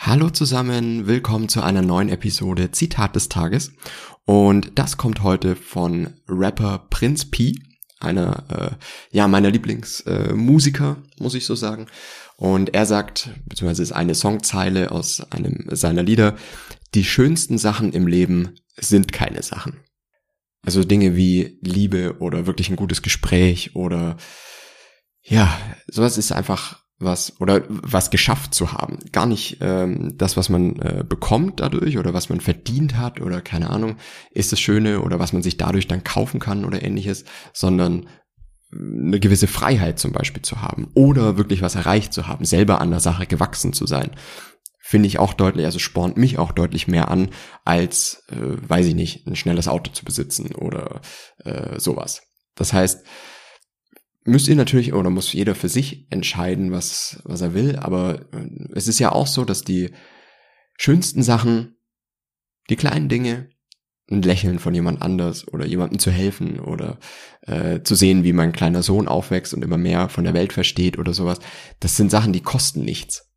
Hallo zusammen, willkommen zu einer neuen Episode Zitat des Tages. Und das kommt heute von Rapper Prinz P, einer äh, ja meiner Lieblingsmusiker, äh, muss ich so sagen. Und er sagt, beziehungsweise ist eine Songzeile aus einem seiner Lieder: Die schönsten Sachen im Leben sind keine Sachen. Also Dinge wie Liebe oder wirklich ein gutes Gespräch oder ja, sowas ist einfach was oder was geschafft zu haben. Gar nicht ähm, das, was man äh, bekommt dadurch oder was man verdient hat oder keine Ahnung, ist das Schöne oder was man sich dadurch dann kaufen kann oder ähnliches, sondern eine gewisse Freiheit zum Beispiel zu haben oder wirklich was erreicht zu haben, selber an der Sache gewachsen zu sein, finde ich auch deutlich, also spornt mich auch deutlich mehr an, als, äh, weiß ich nicht, ein schnelles Auto zu besitzen oder äh, sowas. Das heißt, müsst ihr natürlich oder muss jeder für sich entscheiden, was, was er will, aber äh, es ist ja auch so, dass die schönsten Sachen, die kleinen Dinge, ein Lächeln von jemand anders oder jemandem zu helfen oder äh, zu sehen, wie mein kleiner Sohn aufwächst und immer mehr von der Welt versteht oder sowas, das sind Sachen, die kosten nichts.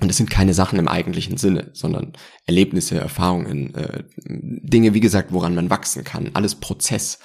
Und es sind keine Sachen im eigentlichen Sinne, sondern Erlebnisse, Erfahrungen, äh, Dinge, wie gesagt, woran man wachsen kann. Alles Prozess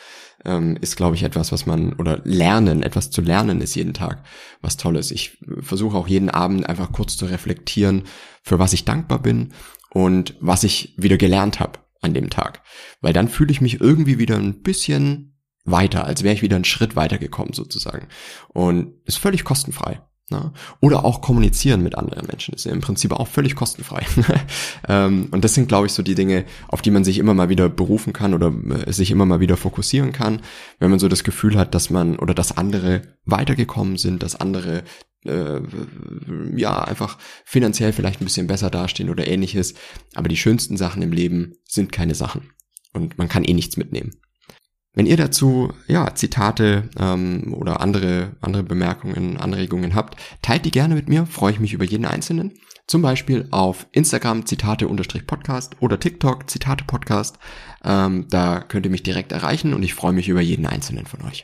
ähm, ist, glaube ich, etwas, was man, oder lernen, etwas zu lernen ist jeden Tag was Tolles. Ich versuche auch jeden Abend einfach kurz zu reflektieren, für was ich dankbar bin und was ich wieder gelernt habe an dem Tag. Weil dann fühle ich mich irgendwie wieder ein bisschen weiter, als wäre ich wieder einen Schritt weitergekommen sozusagen. Und ist völlig kostenfrei. Ne? Oder auch kommunizieren mit anderen Menschen ist ja im Prinzip auch völlig kostenfrei. ähm, und das sind, glaube ich, so die Dinge, auf die man sich immer mal wieder berufen kann oder äh, sich immer mal wieder fokussieren kann, wenn man so das Gefühl hat, dass man oder dass andere weitergekommen sind, dass andere äh, ja einfach finanziell vielleicht ein bisschen besser dastehen oder ähnliches. Aber die schönsten Sachen im Leben sind keine Sachen. Und man kann eh nichts mitnehmen. Wenn ihr dazu ja Zitate ähm, oder andere andere Bemerkungen, Anregungen habt, teilt die gerne mit mir. Freue ich mich über jeden einzelnen. Zum Beispiel auf Instagram Zitate-Podcast oder TikTok Zitate Podcast. Ähm, da könnt ihr mich direkt erreichen und ich freue mich über jeden einzelnen von euch.